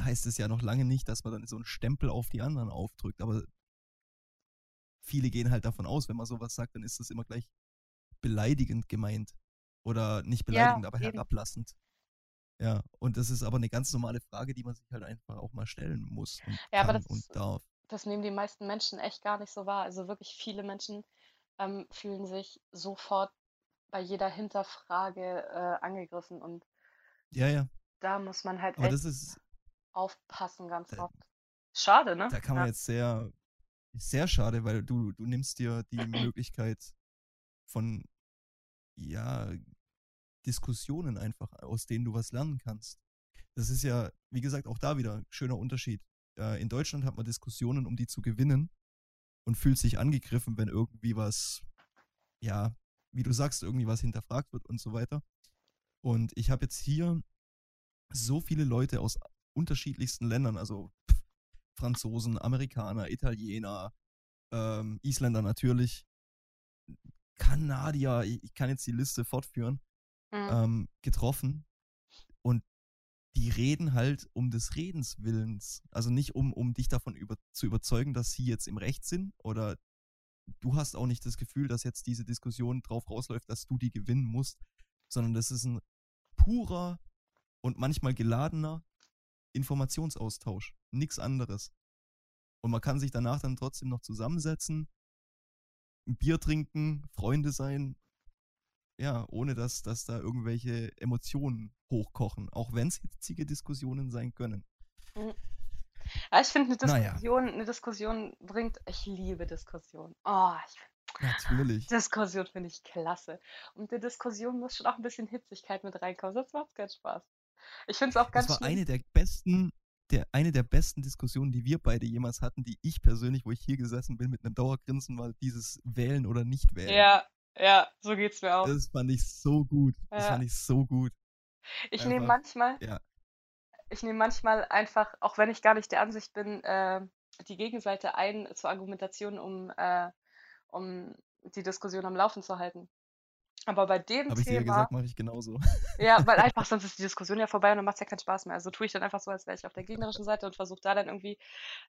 heißt es ja noch lange nicht, dass man dann so einen Stempel auf die anderen aufdrückt. Aber viele gehen halt davon aus, wenn man sowas sagt, dann ist das immer gleich beleidigend gemeint. Oder nicht beleidigend, aber eben. herablassend. Ja, und das ist aber eine ganz normale Frage, die man sich halt einfach auch mal stellen muss und Ja, aber das- und darf. das nehmen die meisten Menschen echt gar nicht so wahr. Also wirklich viele Menschen ähm, fühlen sich sofort bei jeder Hinterfrage äh, angegriffen und Ja, ja. da muss man halt Aber echt das ist, aufpassen ganz Da- oft. Schade, ne? Da kann man Ja. jetzt sehr, sehr schade, weil du, du nimmst dir die Möglichkeit von, ja, Diskussionen einfach, aus denen du was lernen kannst. Das ist ja, wie gesagt, auch da wieder ein schöner Unterschied. Äh, in Deutschland hat man Diskussionen, um die zu gewinnen und fühlt sich angegriffen, wenn irgendwie was, ja, wie du sagst, irgendwie was hinterfragt wird und so weiter. Und ich habe jetzt hier so viele Leute aus unterschiedlichsten Ländern, also pff, Franzosen, Amerikaner, Italiener, ähm, Isländer natürlich, Kanadier, ich, ich kann jetzt die Liste fortführen, Mhm. ähm, getroffen. Und die reden halt um des Redens Willens. Also nicht um, um dich davon über, zu überzeugen, dass sie jetzt im Recht sind oder du hast auch nicht das Gefühl, dass jetzt diese Diskussion drauf rausläuft, dass du die gewinnen musst, sondern das ist ein purer und manchmal geladener Informationsaustausch. Nichts anderes. Und man kann sich danach dann trotzdem noch zusammensetzen, ein Bier trinken, Freunde sein, ja, ohne dass, dass da irgendwelche Emotionen hochkochen, auch wenn es hitzige Diskussionen sein können. Ja, ich finde, eine Naja. Diskussion, eine Diskussion bringt, ich liebe Diskussionen. Oh, ich Natürlich. Diskussion finde ich klasse. Und die Diskussion muss schon auch ein bisschen Hitzigkeit mit reinkommen, sonst macht es keinen Spaß. Ich finde es auch ganz Das war schlimm. eine der besten, der, eine der besten Diskussionen, die wir beide jemals hatten, die ich persönlich, wo ich hier gesessen bin mit einem Dauergrinsen, war dieses Wählen oder nicht wählen. Ja, ja, so geht's mir auch. Das fand ich so gut. Das Ja. fand ich so gut. Ich nehme manchmal, ja. ich nehme manchmal einfach, auch wenn ich gar nicht der Ansicht bin, äh, die Gegenseite ein zur Argumentation, um, äh, um die Diskussion am Laufen zu halten. Aber bei dem Habe ich dir Thema, gesagt, mache ich genauso. ja, weil einfach sonst ist die Diskussion ja vorbei und dann macht es ja keinen Spaß mehr. Also tue ich dann einfach so, als wäre ich auf der gegnerischen Seite und versuche da dann irgendwie,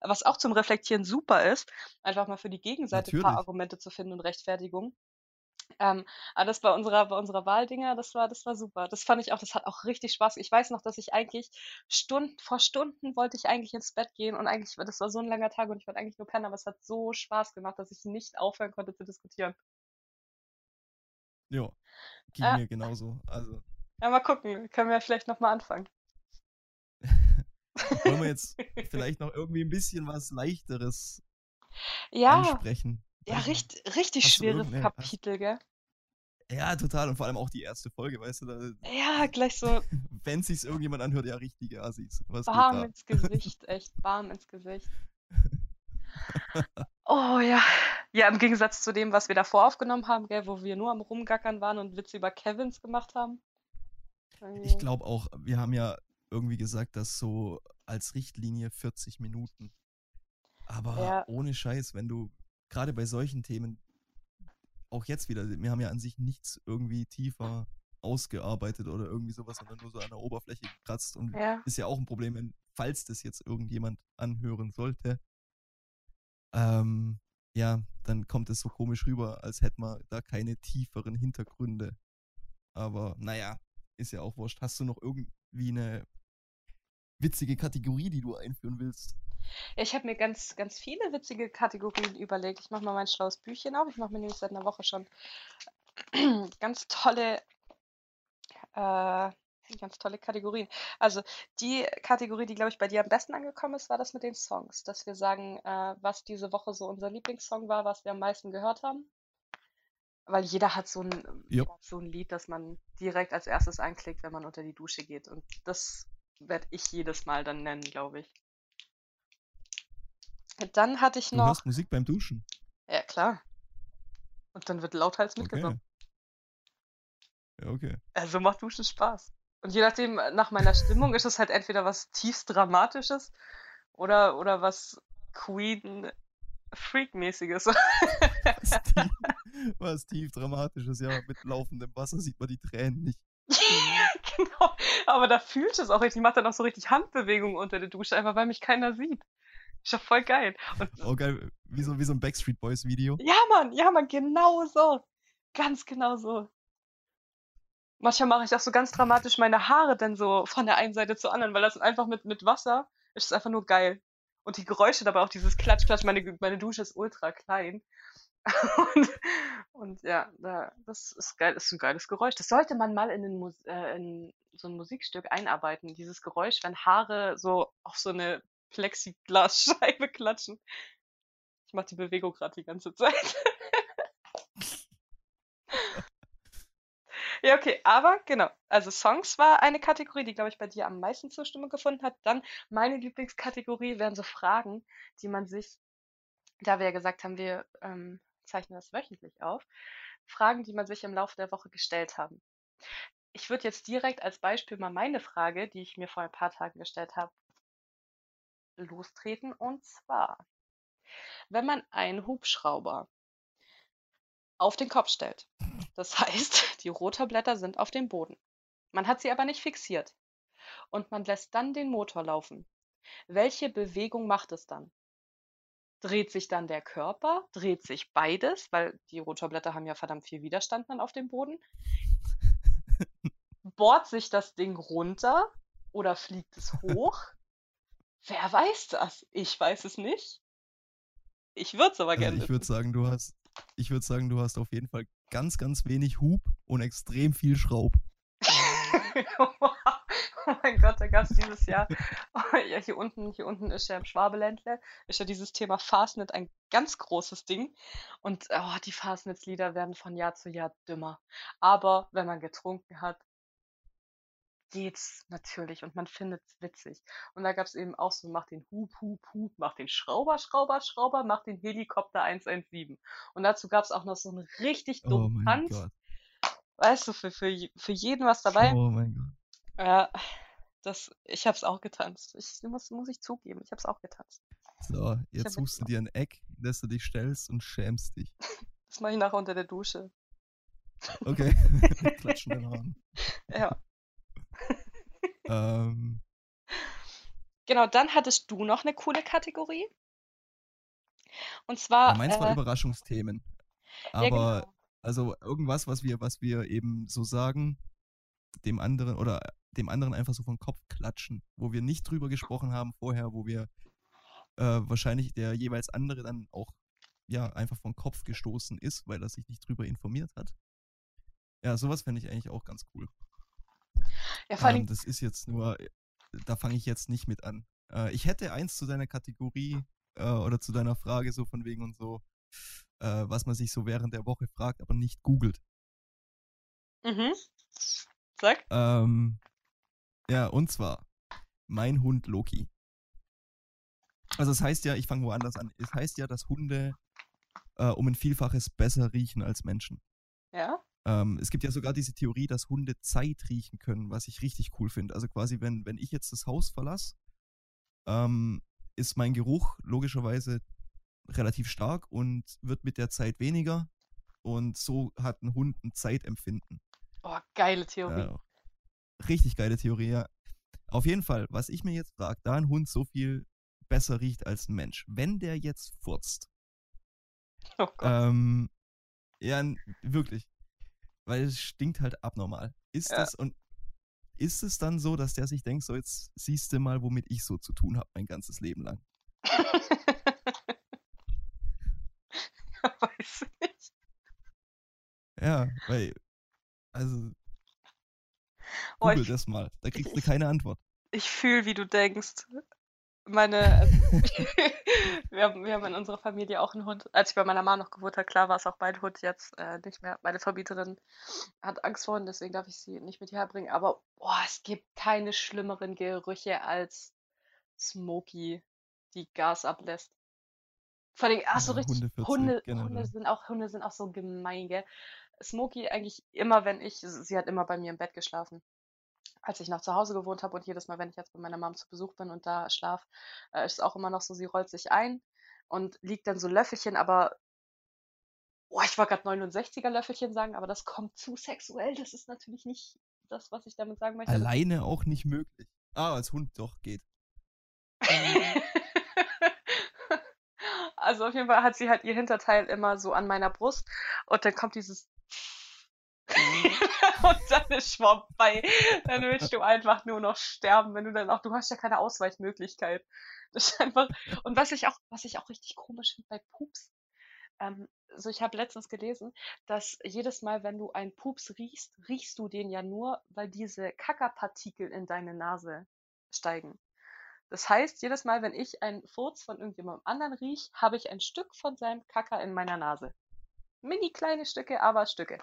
was auch zum Reflektieren super ist, einfach mal für die Gegenseite ein paar Natürlich. Argumente zu finden und Rechtfertigung. Ähm, aber das bei unserer, bei unserer Wahldinger, das war, das war super. Das fand ich auch, das hat auch richtig Spaß. Ich weiß noch, dass ich eigentlich Stunden, vor Stunden wollte ich eigentlich ins Bett gehen und eigentlich, das war so ein langer Tag und ich wollte eigentlich nur pennen, aber es hat so Spaß gemacht, dass ich nicht aufhören konnte zu diskutieren. Ja, ging Ja, mir genauso. Also, ja mal gucken, können wir vielleicht nochmal anfangen. wollen wir jetzt vielleicht noch irgendwie ein bisschen was Leichteres Ja, ansprechen? ja, nicht. richtig, richtig Hast du schwere irgendeine, hast, Kapitel, gell? ja, total. Und vor allem auch die erste Folge, weißt du, da, Ja, gleich so wenn sich's irgendjemand anhört, ja, richtige Assis. Was warm ins Gesicht, echt warm ins Gesicht. Oh ja. Ja, im Gegensatz zu dem, was wir davor aufgenommen haben, gell, wo wir nur am Rumgackern waren und Witze über Kevins gemacht haben. Ich glaube auch, wir haben ja irgendwie gesagt, dass so als Richtlinie 40 Minuten. Aber Ja, ohne Scheiß, wenn du gerade bei solchen Themen, auch jetzt wieder, wir haben ja an sich nichts irgendwie tiefer ausgearbeitet oder irgendwie sowas, sondern nur so an der Oberfläche gekratzt und ja. ist ja auch ein Problem, wenn, falls das jetzt irgendjemand anhören sollte, ähm, ja, dann kommt es so komisch rüber, als hätte man da keine tieferen Hintergründe. Aber naja, ist ja auch wurscht. Hast du noch irgendwie eine witzige Kategorie, die du einführen willst? Ja, Ich habe mir ganz, ganz viele witzige Kategorien überlegt. Ich mache mal mein schlaues Büchchen auf. Ich mache mir nämlich seit einer Woche schon ganz tolle, äh, ganz tolle Kategorien. Also die Kategorie, die, glaube ich, bei dir am besten angekommen ist, war das mit den Songs. Dass wir sagen, äh, was diese Woche so unser Lieblingssong war, was wir am meisten gehört haben. Weil jeder hat so ein, hat so ein Lied, das man direkt als erstes anklickt, wenn man unter die Dusche geht. Und das werde ich jedes Mal dann nennen, glaube ich. Dann hatte ich Du noch, hörst Musik beim Duschen. ja klar, und dann wird lauthals mitgesungen. Okay. Ja, okay. Also macht Duschen Spaß. Und je nachdem, nach meiner Stimmung ist es halt entweder was tiefst Dramatisches oder, oder was Queen Freak-mäßiges. Was tief, was tief dramatisches, ja, mit laufendem Wasser sieht man die Tränen nicht. genau. Aber da fühlt es auch richtig. Ich mache dann auch so richtig Handbewegungen unter der Dusche, einfach weil mich keiner sieht. Ist doch voll geil. Und Oh geil, wie so, wie so ein Backstreet Boys Video. ja, Mann, ja, Mann, genau so. Ganz genau so. Manchmal mache ich auch so ganz dramatisch meine Haare dann so von der einen Seite zur anderen, weil das einfach mit, mit Wasser ist einfach nur geil. Und die Geräusche dabei auch dieses Klatsch, Klatsch, meine, meine Dusche ist ultra klein. Und, und ja, da, das ist geil, ist ein geiles Geräusch. Das sollte man mal in, den äh, in so ein Musikstück einarbeiten. Dieses Geräusch, wenn Haare so auf so eine Plexiglasscheibe klatschen. Ich mache die Bewegung gerade die ganze Zeit. Ja, okay, aber genau. Also Songs war eine Kategorie, die, glaube ich, bei dir am meisten Zustimmung gefunden hat. Dann meine Lieblingskategorie wären so Fragen, die man sich, da wir ja gesagt haben, wir ähm, zeichnen das wöchentlich auf, Fragen, die man sich im Laufe der Woche gestellt haben. Ich würde jetzt direkt als Beispiel mal meine Frage, die ich mir vor ein paar Tagen gestellt habe, lostreten. Und zwar, wenn man einen Hubschrauber auf den Kopf stellt. Das heißt, die Rotorblätter sind auf dem Boden. Man hat sie aber nicht fixiert. Und man lässt dann den Motor laufen. Welche Bewegung macht es dann? Dreht sich dann der Körper? Dreht sich beides? Weil die Rotorblätter haben ja verdammt viel Widerstand dann auf dem Boden. Bohrt sich das Ding runter oder fliegt es hoch? Wer weiß das? Ich weiß es nicht. Ich würde es aber Also gerne ich würde sagen, du hast, ich würde sagen, du hast auf jeden Fall ganz, ganz wenig Hub und extrem viel Schraub. Oh mein Gott, da gab es dieses Jahr, oh, ja, hier unten, hier unten ist ja im Schwabeländle, ist ja dieses Thema Fastnet ein ganz großes Ding. Und oh, die Fastnets-Lieder werden von Jahr zu Jahr dümmer. Aber wenn man getrunken hat, geht's natürlich und man findet's witzig. Und da gab's eben auch so, mach den Hup, Hup, Hup, mach den Schrauber, Schrauber, Schrauber, mach den Helikopter 117. Und dazu gab's auch noch so einen richtig Oh dummen mein Tanz. Gott. Weißt du, für, für, für jeden was dabei. Oh mein Gott. Ja, das, ich hab's auch getanzt. Ich muss, muss ich zugeben, ich hab's auch getanzt. So, jetzt suchst du dir ein Eck, in das du dich stellst und schämst dich. Das mache ich nachher unter der Dusche. Okay. Klatschen den Haaren. Ja. Ähm, Genau, dann hattest du noch eine coole Kategorie. Und ja, zwar, meins war äh, Überraschungsthemen. ja, Aber genau. also irgendwas, was wir, was wir eben so sagen, dem anderen oder dem anderen einfach so vom Kopf klatschen, wo wir nicht drüber gesprochen haben vorher, wo wir äh, wahrscheinlich der jeweils andere dann auch ja einfach vom Kopf gestoßen ist, weil er sich nicht drüber informiert hat. Ja, sowas fände ich eigentlich auch ganz cool. Ja, vor Ähm, allem, das ist jetzt nur, äh, da fange ich jetzt nicht mit an. Äh, ich hätte eins zu deiner Kategorie äh, oder zu deiner Frage so von wegen und so, äh, was man sich so während der Woche fragt, aber nicht googelt. mhm. Sag. Ähm, ja, und zwar mein Hund Loki. Also es heißt ja, ich fange woanders an. Es heißt ja, dass Hunde äh, um ein Vielfaches besser riechen als Menschen. Ja? Ähm, es gibt ja sogar diese Theorie, dass Hunde Zeit riechen können, was ich richtig cool finde. Also quasi, wenn, wenn ich jetzt das Haus verlasse, ähm, ist mein Geruch logischerweise relativ stark und wird mit der Zeit weniger. Und so hat ein Hund ein Zeitempfinden. Oh, geile Theorie. Ja, richtig geile Theorie, ja. Auf jeden Fall, was ich mir jetzt frage, da ein Hund so viel besser riecht als ein Mensch, wenn der jetzt furzt, Oh Gott. ähm, ja, wirklich, weil es stinkt halt abnormal. Ist Ja. das und ist es dann so, dass der sich denkt, so jetzt siehst du mal, womit ich so zu tun habe mein ganzes Leben lang? Weiß nicht. Ja, weil, also, Oh, google ich, das mal, da kriegst du ich, keine Antwort. ich fühle, wie du denkst. Meine, also, wir haben, wir haben in unserer Familie auch einen Hund. Als ich bei meiner Mama noch gewohnt habe, klar war es auch mein Hund, jetzt äh, nicht mehr. Meine Vermieterin hat Angst vor Hunden, deswegen darf ich sie nicht mit hierher bringen. Aber boah, es gibt keine schlimmeren Gerüche als Smokey, die Gas ablässt. Vor allem, ach so Ja, richtig, Hunde, Hunde generell. sind auch, Hunde sind auch so gemein, gell? Smokey eigentlich immer, wenn ich, sie hat immer bei mir im Bett geschlafen als ich noch zu Hause gewohnt habe und jedes Mal, wenn ich jetzt bei meiner Mom zu Besuch bin und da schlaf, äh, ist es auch immer noch so, sie rollt sich ein und liegt dann so Löffelchen, aber oh, ich wollte gerade 69er Löffelchen sagen, aber das kommt zu sexuell. Das ist natürlich nicht das, was ich damit sagen möchte. Alleine auch nicht möglich. Ah, als Hund doch geht. Also auf jeden Fall hat sie halt ihr Hinterteil immer so an meiner Brust und dann kommt dieses und dann ist vorbei. Dann willst du einfach nur noch sterben, wenn du dann auch, du hast ja keine Ausweichmöglichkeit. Das ist einfach, und was ich auch, was ich auch richtig komisch finde bei Pups, ähm, so ich habe letztens gelesen, dass jedes Mal, wenn du einen Pups riechst, riechst du den ja nur, weil diese Kackerpartikel in deine Nase steigen. Das heißt, jedes Mal, wenn ich einen Furz von irgendjemandem anderen riech, habe ich ein Stück von seinem Kacker in meiner Nase. Mini kleine Stücke, aber Stücke.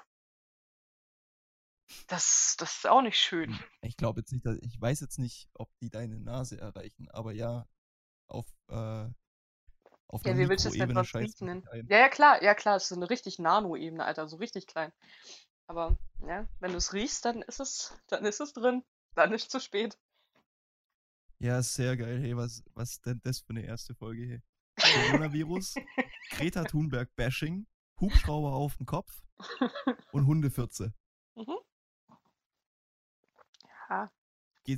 Das, das ist auch nicht schön. Hm, Ich glaube jetzt nicht, dass, ich weiß jetzt nicht, ob die deine Nase erreichen, aber ja, auf, äh, auf Ja, wie willst du es denn sonst riechen? Ja, ja, klar, ja, klar, es ist eine richtig Nano-Ebene, Alter, so richtig klein. Aber, ja, wenn du es riechst, dann ist es, dann ist es drin. Dann ist zu spät. Ja, sehr geil. Hey, was, was denn das für eine erste Folge hier? Coronavirus, Greta Thunberg Bashing, Hubschrauber auf dem Kopf und Hundefürze. Mhm. Ja,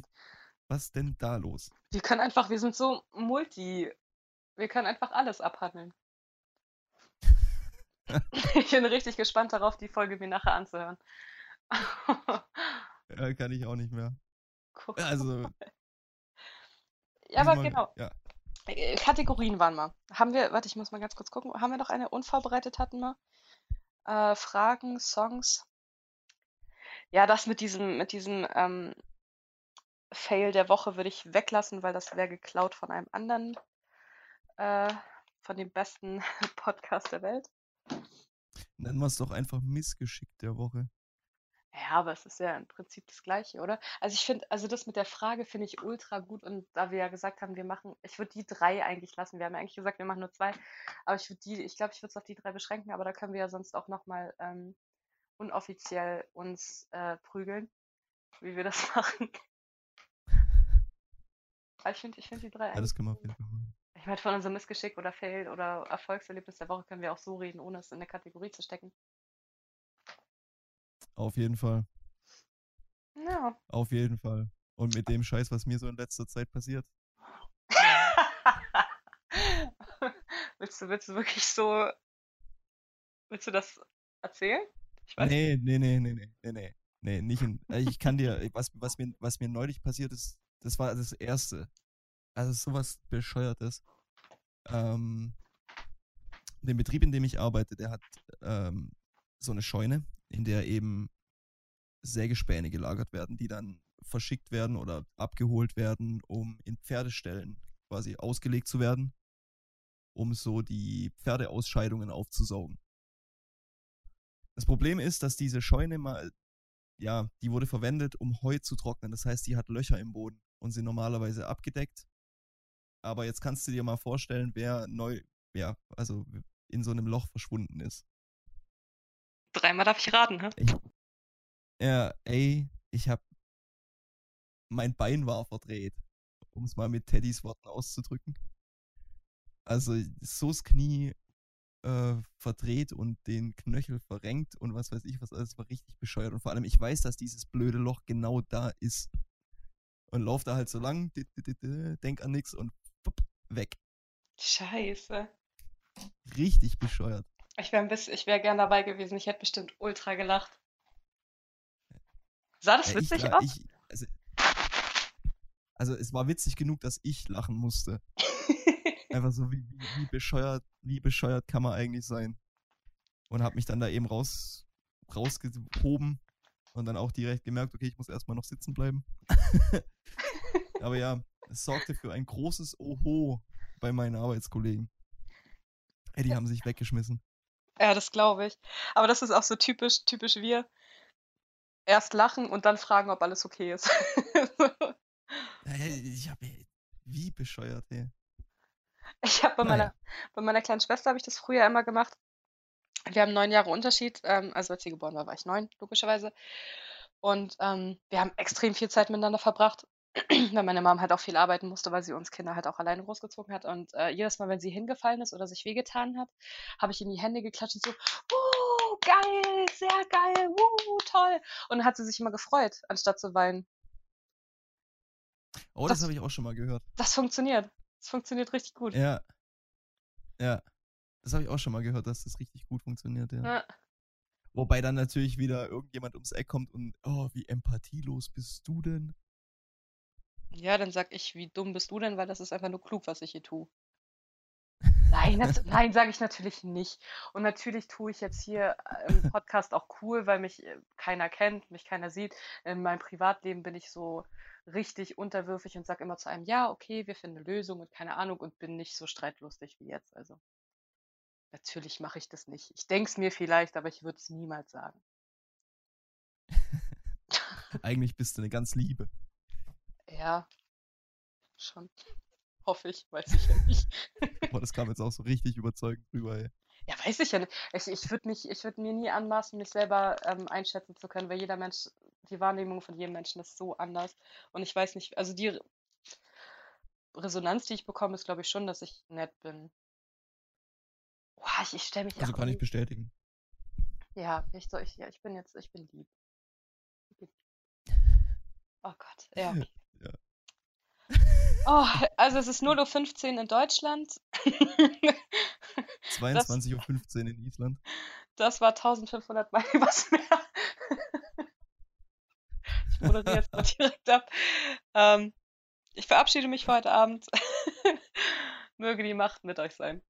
Was denn da los? wir können einfach, wir sind so multi, wir können einfach alles abhandeln. Ich bin richtig gespannt darauf, die Folge mir nachher anzuhören. Ja, kann ich auch nicht mehr. Guck. Also, Ja, aber diesmal- genau. Ja, Äh, Kategorien waren wir. Haben wir, warte, ich muss mal ganz kurz gucken. Haben wir noch eine unvorbereitet hatten wir? Äh, Fragen, Songs. Ja, das mit diesem, mit diesem, ähm, Fail der Woche würde ich weglassen, weil das wäre geklaut von einem anderen, äh, von dem besten Podcast der Welt. Nennen wir es doch einfach Missgeschick der Woche. Ja, aber es ist ja im Prinzip das Gleiche, oder? Also ich finde, also das mit der Frage finde ich ultra gut und da wir ja gesagt haben, wir machen, ich würde die drei eigentlich lassen. Wir haben ja eigentlich gesagt, wir machen nur zwei, aber ich würde die, ich glaube, ich würde es auf die drei beschränken, aber da können wir ja sonst auch nochmal ähm, unoffiziell uns äh, prügeln, wie wir das machen. Aber ich finde, ich finde die drei Ja, das eigentlich können wir auf cool. jeden Fall machen. Ich meine, von unserem Missgeschick oder Fail oder Erfolgserlebnis der Woche können wir auch so reden, ohne es in eine Kategorie zu stecken. Auf jeden Fall. Ja. Auf jeden Fall. Und mit dem Scheiß, was mir so in letzter Zeit passiert. willst, du, willst du wirklich so. Willst du das erzählen? Ich weiß Nee, nee, nee, nee, nee, nee, nee. Nee, nicht in. äh, Ich kann dir, was, was, mir, was mir neulich passiert ist, das war das erste. Also sowas Bescheuertes. Ähm, der Betrieb, in dem ich arbeite, der hat ähm, so eine Scheune, in der eben Sägespäne gelagert werden, die dann verschickt werden oder abgeholt werden, um in Pferdeställen quasi ausgelegt zu werden, um so die Pferdeausscheidungen aufzusaugen. Das Problem ist, dass diese Scheune mal, ja, die wurde verwendet, um Heu zu trocknen. Das heißt, die hat Löcher im Boden und sind normalerweise abgedeckt. Aber jetzt kannst du dir mal vorstellen, wer neu, ja, also in so einem Loch verschwunden ist. Dreimal darf ich raten, hä? Ich, ja, ey, ich hab, mein Bein war verdreht, um es mal mit Teddys Worten auszudrücken. Also so das Knie äh, verdreht und den Knöchel verrenkt und was weiß ich was alles, war richtig bescheuert. Und vor allem, ich weiß, dass dieses blöde Loch genau da ist. Und lauf da halt so lang, denk an nix und fupp, weg. Scheiße. Richtig bescheuert. Ich wäre ich wäre gern dabei gewesen. Ich hätte bestimmt ultra gelacht. Sah das Ja, ich, witzig la- aus? ich, also, also es war witzig genug, dass ich lachen musste. Einfach so, wie, wie, wie bescheuert, wie bescheuert kann man eigentlich sein? Und habe mich dann da eben raus, rausgehoben und dann auch direkt gemerkt, okay, ich muss erstmal noch sitzen bleiben. Aber ja, es sorgte für ein großes Oho bei meinen Arbeitskollegen. Ey, die haben sich weggeschmissen. Ja, das glaube ich. Aber das ist auch so typisch, typisch wir. Erst lachen und dann fragen, ob alles okay ist. Ich hab, wie bescheuert, ey. Ich habe bei Naja. meiner, bei meiner kleinen Schwester habe ich das früher immer gemacht. Wir haben neun Jahre Unterschied. Ähm, also als sie geboren war, war ich neun, logischerweise. Und ähm, wir haben extrem viel Zeit miteinander verbracht, weil meine Mom halt auch viel arbeiten musste, weil sie uns Kinder halt auch alleine großgezogen hat. Und äh, jedes Mal, wenn sie hingefallen ist oder sich wehgetan hat, habe ich in die Hände geklatscht und so, uh, geil, sehr geil, uh, toll. Und dann hat sie sich immer gefreut, anstatt zu weinen. Oh, das Das- habe ich auch schon mal gehört. Das funktioniert. Das funktioniert richtig gut. Ja. Ja. Das habe ich auch schon mal gehört, dass das richtig gut funktioniert, ja. Ja. Wobei dann natürlich wieder irgendjemand ums Eck kommt und, oh, wie empathielos bist du denn? Ja, dann sag ich, wie dumm bist du denn, weil das ist einfach nur klug, was ich hier tue. Nein, nein, sage ich natürlich nicht. Und natürlich tue ich jetzt hier äh, im Podcast auch cool, weil mich äh, keiner kennt, mich keiner sieht. In meinem Privatleben bin ich so richtig unterwürfig und sage immer zu einem, ja, okay, wir finden eine Lösung und keine Ahnung und bin nicht so streitlustig wie jetzt. Also natürlich mache ich das nicht. Ich denke es mir vielleicht, aber ich würde es niemals sagen. Eigentlich bist du eine ganz Liebe. Ja, schon. Hoffe ich, weiß ich ja nicht. Boah, das kam jetzt auch so richtig überzeugend rüber, ey. Ja, weiß ich ja nicht. Ich, ich würde würde mir nie anmaßen, mich selber ähm, einschätzen zu können, weil jeder Mensch, die Wahrnehmung von jedem Menschen ist so anders. Und ich weiß nicht, also die Re- Resonanz, die ich bekomme, ist, glaube ich, schon, dass ich nett bin. Boah, ich, ich stelle mich Also kann ich bestätigen. Ja, ich, so, ich, ja, ich bin jetzt, ich bin lieb. Ich bin- Oh Gott, ja. okay. Oh, also es ist 0.15 Uhr in Deutschland. 22.15 Uhr in Island. Das war 1500 Mal übers Meer. Ich moderiere jetzt mal direkt ab. Ähm, ich verabschiede mich für heute Abend. Möge die Macht mit euch sein.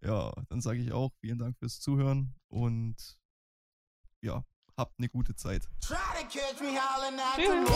Ja, dann sage ich auch vielen Dank fürs Zuhören und ja, habt eine gute Zeit. Tschüss.